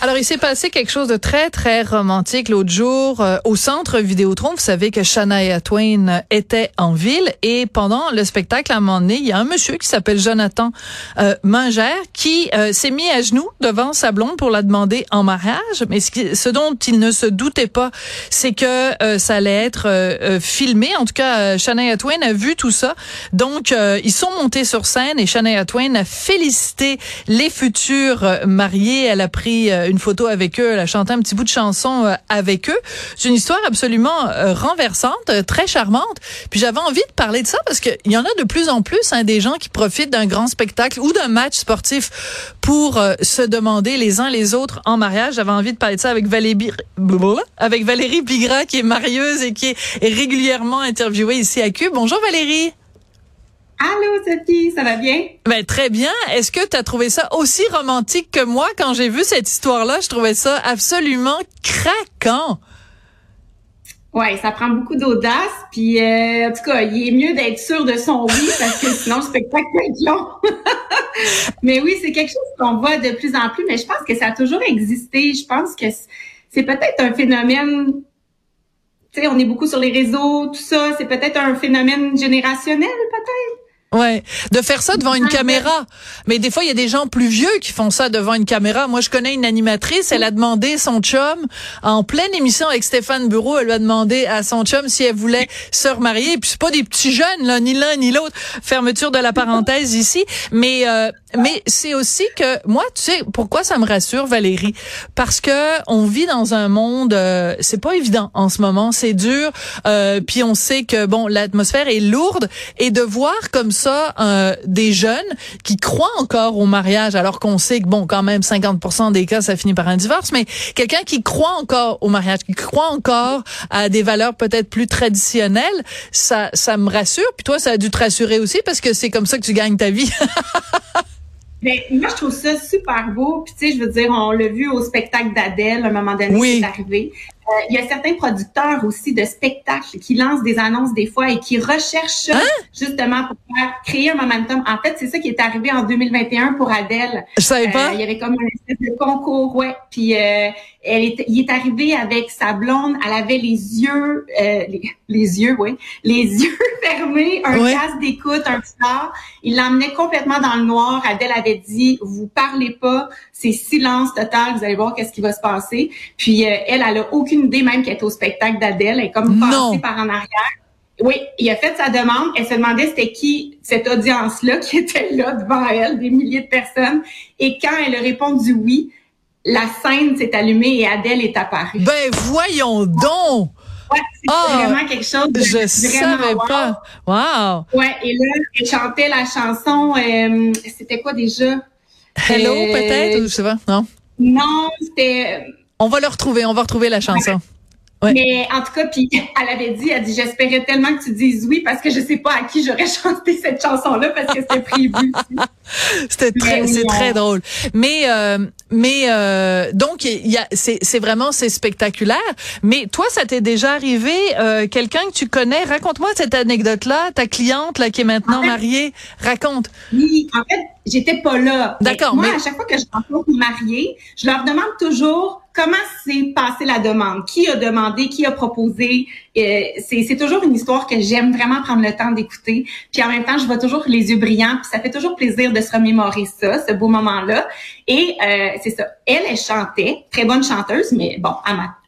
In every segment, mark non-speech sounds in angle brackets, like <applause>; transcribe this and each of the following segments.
Alors, il s'est passé quelque chose de très, très romantique l'autre jour euh, au centre Vidéotron. Vous savez que Shania Twain était en ville et pendant le spectacle, à un moment donné, il y a un monsieur qui s'appelle Jonathan euh, Mingère qui euh, s'est mis à genoux devant sa blonde pour la demander en mariage. Mais ce, ce dont il ne se doutait pas, c'est que euh, ça allait être filmé. En tout cas, Shania Twain a vu tout ça. Donc, ils sont montés sur scène et Shania Twain a félicité les futurs mariés. Elle a pris une photo avec eux, elle a chanté un petit bout de chanson euh, avec eux. C'est une histoire absolument euh, renversante, euh, très charmante. Puis j'avais envie de parler de ça parce qu'il y en a de plus en plus hein, des gens qui profitent d'un grand spectacle ou d'un match sportif pour se demander les uns les autres en mariage. J'avais envie de parler de ça avec Valérie, avec qui est marieuse et qui est régulièrement interviewée ici à Cube. Bonjour Valérie. Allô Sophie, ça va bien? Ben très bien. Est-ce que tu as trouvé ça aussi romantique que moi? Quand j'ai vu cette histoire-là? Je trouvais ça absolument craquant. Ouais, ça prend beaucoup d'audace. Puis euh, en tout cas, il est mieux d'être sûr de son oui parce que <laughs> sinon le spectacle peut être long. <laughs> mais oui, c'est quelque chose qu'on voit de plus en plus. Mais je pense que ça a toujours existé. Je pense que c'est peut-être un phénomène tu sais, on est beaucoup sur les réseaux, tout ça. C'est peut-être un phénomène générationnel, peut-être? Ouais, de faire ça devant une caméra. Mais des fois, il y a des gens plus vieux qui font ça devant une caméra. Moi, je connais une animatrice, elle a demandé son chum en pleine émission avec Stéphane Bureau, elle lui a demandé à son chum si elle voulait se remarier. Puis c'est pas des petits jeunes là, ni l'un ni l'autre. Fermeture de la parenthèse ici, mais euh, mais c'est aussi que moi, tu sais, pourquoi ça me rassure Valérie? Parce que on vit dans un monde, euh, c'est pas évident en ce moment, c'est dur. Euh, puis on sait que bon, l'atmosphère est lourde et de voir comme ça euh, des jeunes qui croient encore au mariage alors qu'on sait que bon quand même 50% des cas ça finit par un divorce mais quelqu'un qui croit encore au mariage qui croit encore à des valeurs peut-être plus traditionnelles ça ça me rassure puis toi ça a dû te rassurer aussi parce que c'est comme ça que tu gagnes ta vie Mais <laughs> ben, moi, je trouve ça super beau. Puis, tu sais, je veux dire, on l'a vu au spectacle d'Adèle, à un moment donné, oui. c'est arrivé. Euh, il y a certains producteurs aussi de spectacles qui lancent des annonces des fois et qui recherchent hein? justement pour faire créer un momentum. En fait, c'est ça qui est arrivé en 2021 pour Adèle. Je savais pas. Euh, il y avait comme un espèce de concours, ouais. Puis euh, elle est, il est arrivé avec sa blonde. Elle avait les yeux, les, les, yeux, oui, les <laughs> yeux fermés, un casque d'écoute, un phare. Il l'emmenait complètement dans le noir. Adèle avait dit, vous parlez pas, c'est silence total. Vous allez voir qu'est-ce qui va se passer. Puis elle, elle a aucune une idée même qu'elle est au spectacle d'Adèle. Elle est comme passée par en arrière. Oui, il a fait sa demande. Elle se demandait c'était qui cette audience-là qui était là devant elle, des milliers de personnes. Et quand elle a répondu oui, la scène s'est allumée et Adèle est apparue. Ben voyons donc. Ouais, c'est ah, vraiment quelque chose de Je savais pas. Wow. Ouais, et là, elle chantait la chanson. Euh, c'était quoi déjà? Hello, euh, peut-être, je sais pas. Non? Non, c'était on va le retrouver, on va retrouver la chanson. Mais en tout cas, puis elle avait dit, elle dit, j'espérais tellement que tu dises oui parce que je sais pas à qui j'aurais <laughs> chanté cette chanson-là parce que c'était prévu. c'était très, c'est très drôle. Mais euh, mais euh, donc il y a, c'est c'est vraiment c'est spectaculaire. Mais toi, ça t'est déjà arrivé euh, quelqu'un que tu connais Raconte-moi cette anecdote-là. Ta cliente là qui est maintenant mariée, raconte. Oui, en fait, j'étais pas là. D'accord. Moi, à chaque fois que je rencontre une mariée, je leur demande toujours comment s'est passée la demande, qui a demandé, qui a proposé? Euh, c'est toujours une histoire que j'aime vraiment prendre le temps d'écouter. Puis en même temps, je vois toujours les yeux brillants, puis ça fait toujours plaisir de se remémorer ça, ce beau moment-là. Et euh, c'est ça. Elle, elle chantait, très bonne chanteuse, mais bon,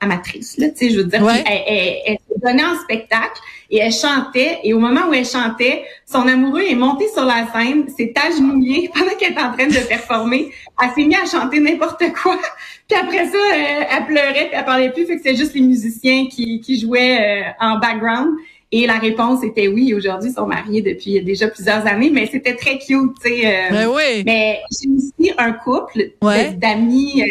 amatrice, là, tu sais, je veux dire, elle, elle, elle, se donnait en spectacle et elle chantait. Et au moment où elle chantait, son amoureux est monté sur la scène, s'est agenouillé <laughs> pendant qu'elle était en train de performer. Elle s'est mise à chanter n'importe quoi. <laughs> Puis après ça, elle, elle pleurait, puis elle parlait plus. Fait que c'est juste les musiciens qui, qui jouaient euh, en background. Et la réponse était oui. Aujourd'hui, ils sont mariés depuis déjà plusieurs années, mais c'était très cute, tu sais. Euh, ben oui. Mais j'ai aussi un couple d'amis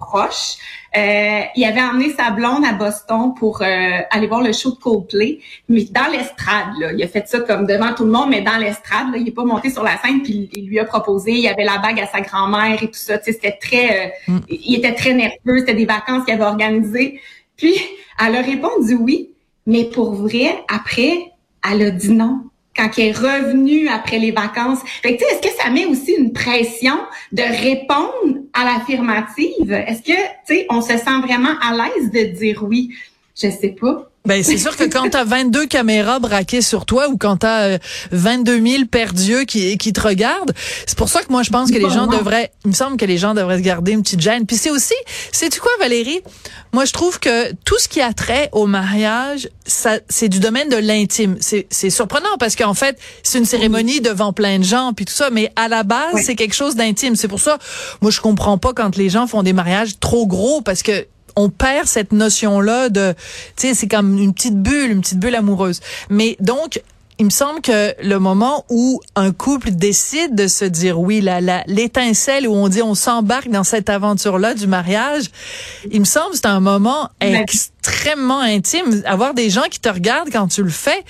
euh, proches. Euh, il avait emmené sa blonde à Boston pour euh, aller voir le show de Coldplay, mais dans l'estrade. Là, il a fait ça comme devant tout le monde, mais dans l'estrade. Là, il est pas monté sur la scène, puis il lui a proposé. Il avait la bague à sa grand-mère et tout ça. C'était très. Mm. Il était très nerveux. C'était des vacances qu'il avait organisées. Puis elle a répondu oui. Mais pour vrai, après, elle a dit non. Quand elle est revenue après les vacances. Fait que, est-ce que ça met aussi une pression de répondre à l'affirmative? Est-ce que, tu sais, on se sent vraiment à l'aise de dire oui? Je sais pas. Ben c'est sûr que quand t'as 22 caméras braquées sur toi ou quand t'as 22 000 perdus qui qui te regardent, c'est pour ça que moi je pense que les gens devraient, il me semble que les gens devraient se garder une petite gêne. Puis c'est aussi, c'est tu quoi Valérie? Moi je trouve que tout ce qui a trait au mariage, ça c'est du domaine de l'intime. C'est c'est surprenant parce qu'en fait c'est une cérémonie devant plein de gens puis tout ça, mais à la base c'est quelque chose d'intime. C'est pour ça, moi je comprends pas quand les gens font des mariages trop gros parce que on perd cette notion-là de, tu sais, c'est comme une petite bulle, une petite bulle amoureuse. Mais donc, il me semble que le moment où un couple décide de se dire oui, la, l'étincelle où on dit on s'embarque dans cette aventure-là du mariage, il me semble que c'est un moment extrêmement intime. Avoir des gens qui te regardent quand tu le fais.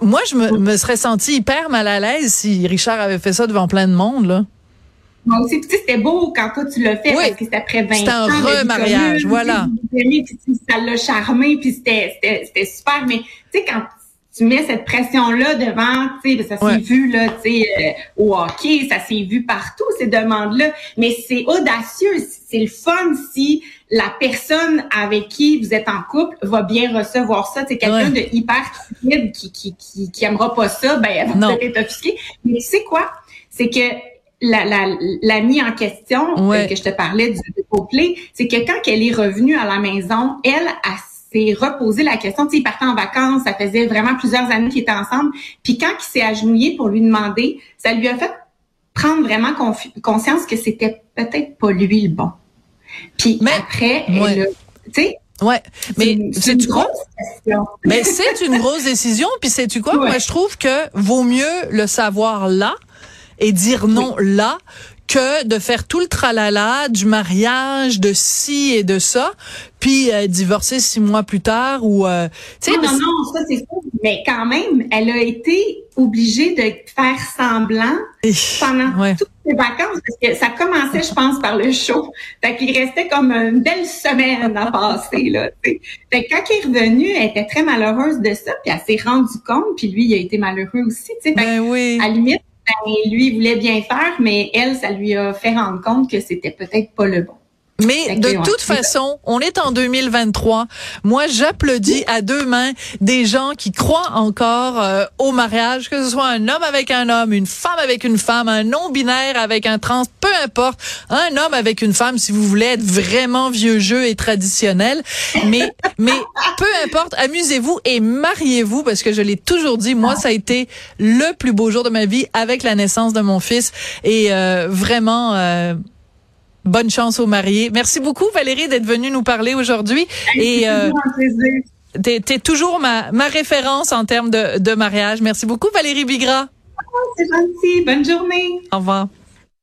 moi, je me, me serais senti hyper mal à l'aise si Richard avait fait ça devant plein de monde, là. Moi aussi, tu sais, c'était beau quand toi tu l'as fait parce que c'était après 20 ans. C'était un remariage, voilà. Puis ça l'a charmé, puis c'était super. Mais tu sais, quand tu mets cette pression-là devant, tu sais, ça s'est vu là, tu sais, euh, au hockey, ça s'est vu partout ces demandes-là. Mais c'est audacieux, c'est le fun si la personne avec qui vous êtes en couple va bien recevoir ça. C'est quelqu'un de hyper timide qui, qui, qui, qui aimera pas ça, ben elle va peut-être être offusquée. Mais tu sais quoi? C'est que la, la, en question euh, que je te parlais du, du c'est que quand elle est revenue à la maison, elle a s'est reposé la question. Tu sais, il partait en vacances, ça faisait vraiment plusieurs années qu'ils étaient ensemble. Puis quand il s'est agenouillé pour lui demander, ça lui a fait prendre vraiment conscience que c'était peut-être pas lui le bon. Puis mais, après, tu sais, Ouais, mais c'est une grosse question. Mais c'est une grosse décision. Puis sais tu quoi? <laughs> Moi, je trouve que vaut mieux le savoir là et dire non là que de faire tout le tralala du mariage, de ci et de ça, puis euh, divorcer six mois plus tard ou euh, non, non, non, ça c'est faux. Mais quand même, elle a été obligée de faire semblant pendant toutes ses vacances parce que ça commençait, je pense, par le show. Fait qu'il restait comme une belle semaine à passer là. Fait que quand il est revenu, elle était très malheureuse de ça, puis elle s'est rendue compte, puis lui il a été malheureux aussi. Tu sais, ben oui. à limite ben, lui, il voulait bien faire, mais elle, ça lui a fait rendre compte que c'était peut-être pas le bon. Mais de toute façon, on est en 2023. Moi, j'applaudis à deux mains des gens qui croient encore euh, au mariage, que ce soit un homme avec un homme, une femme avec une femme, un non-binaire avec un trans, peu importe, un homme avec une femme, si vous voulez être vraiment vieux jeu et traditionnel. Mais, <laughs> mais peu importe, amusez-vous et mariez-vous parce que je l'ai toujours dit, moi, ça a été le plus beau jour de ma vie avec la naissance de mon fils et euh, vraiment. Euh, Bonne chance aux mariés. Merci beaucoup, Valérie, d'être venue nous parler aujourd'hui. Et euh, t'es es toujours ma, ma référence en termes de, de mariage. Merci beaucoup, Valérie Bigra. Oh, c'est gentil. Bonne journée. Au revoir.